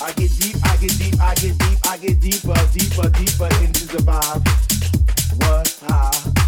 I get deep, I get deep, I get deep, I get deeper, deeper, deeper into the vibe. What?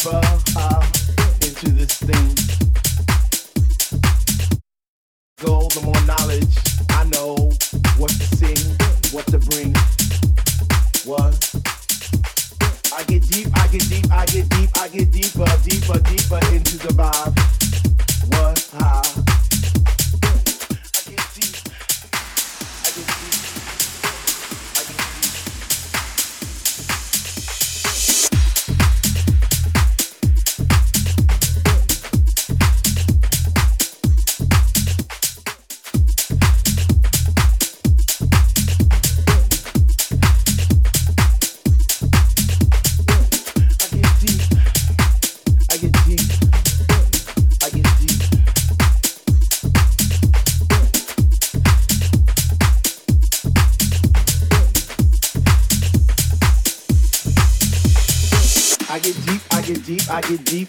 Deeper into this thing. The more knowledge I know what to sing, what to bring. What? I get deep, I get deep, I get deep, I get deeper, deeper, deeper into the vibe. What? Ah.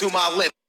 To my lips.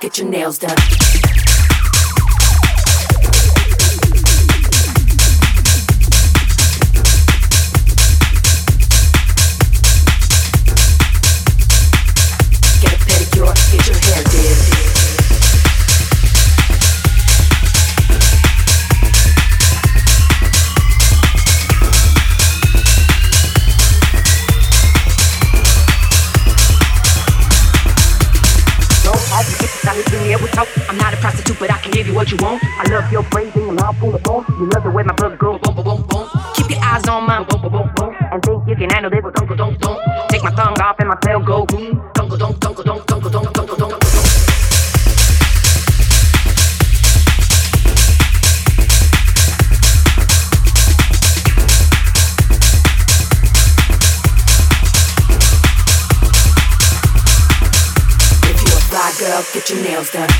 get your nails done. what you want. I love your brains and your mouth full of bones. You love the way my blood goes. Boom, boom, boom, boom. Keep your eyes on mine. Boom, boom, boom, boom. And think you can handle this. Don't, don't, don't, don't. Take my tongue off and my tail go boom. Don't, don't, don't, don't, don't, don't, don't, don't. girl, get your nails done.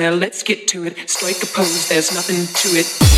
There, let's get to it. Strike a pose, there's nothing to it.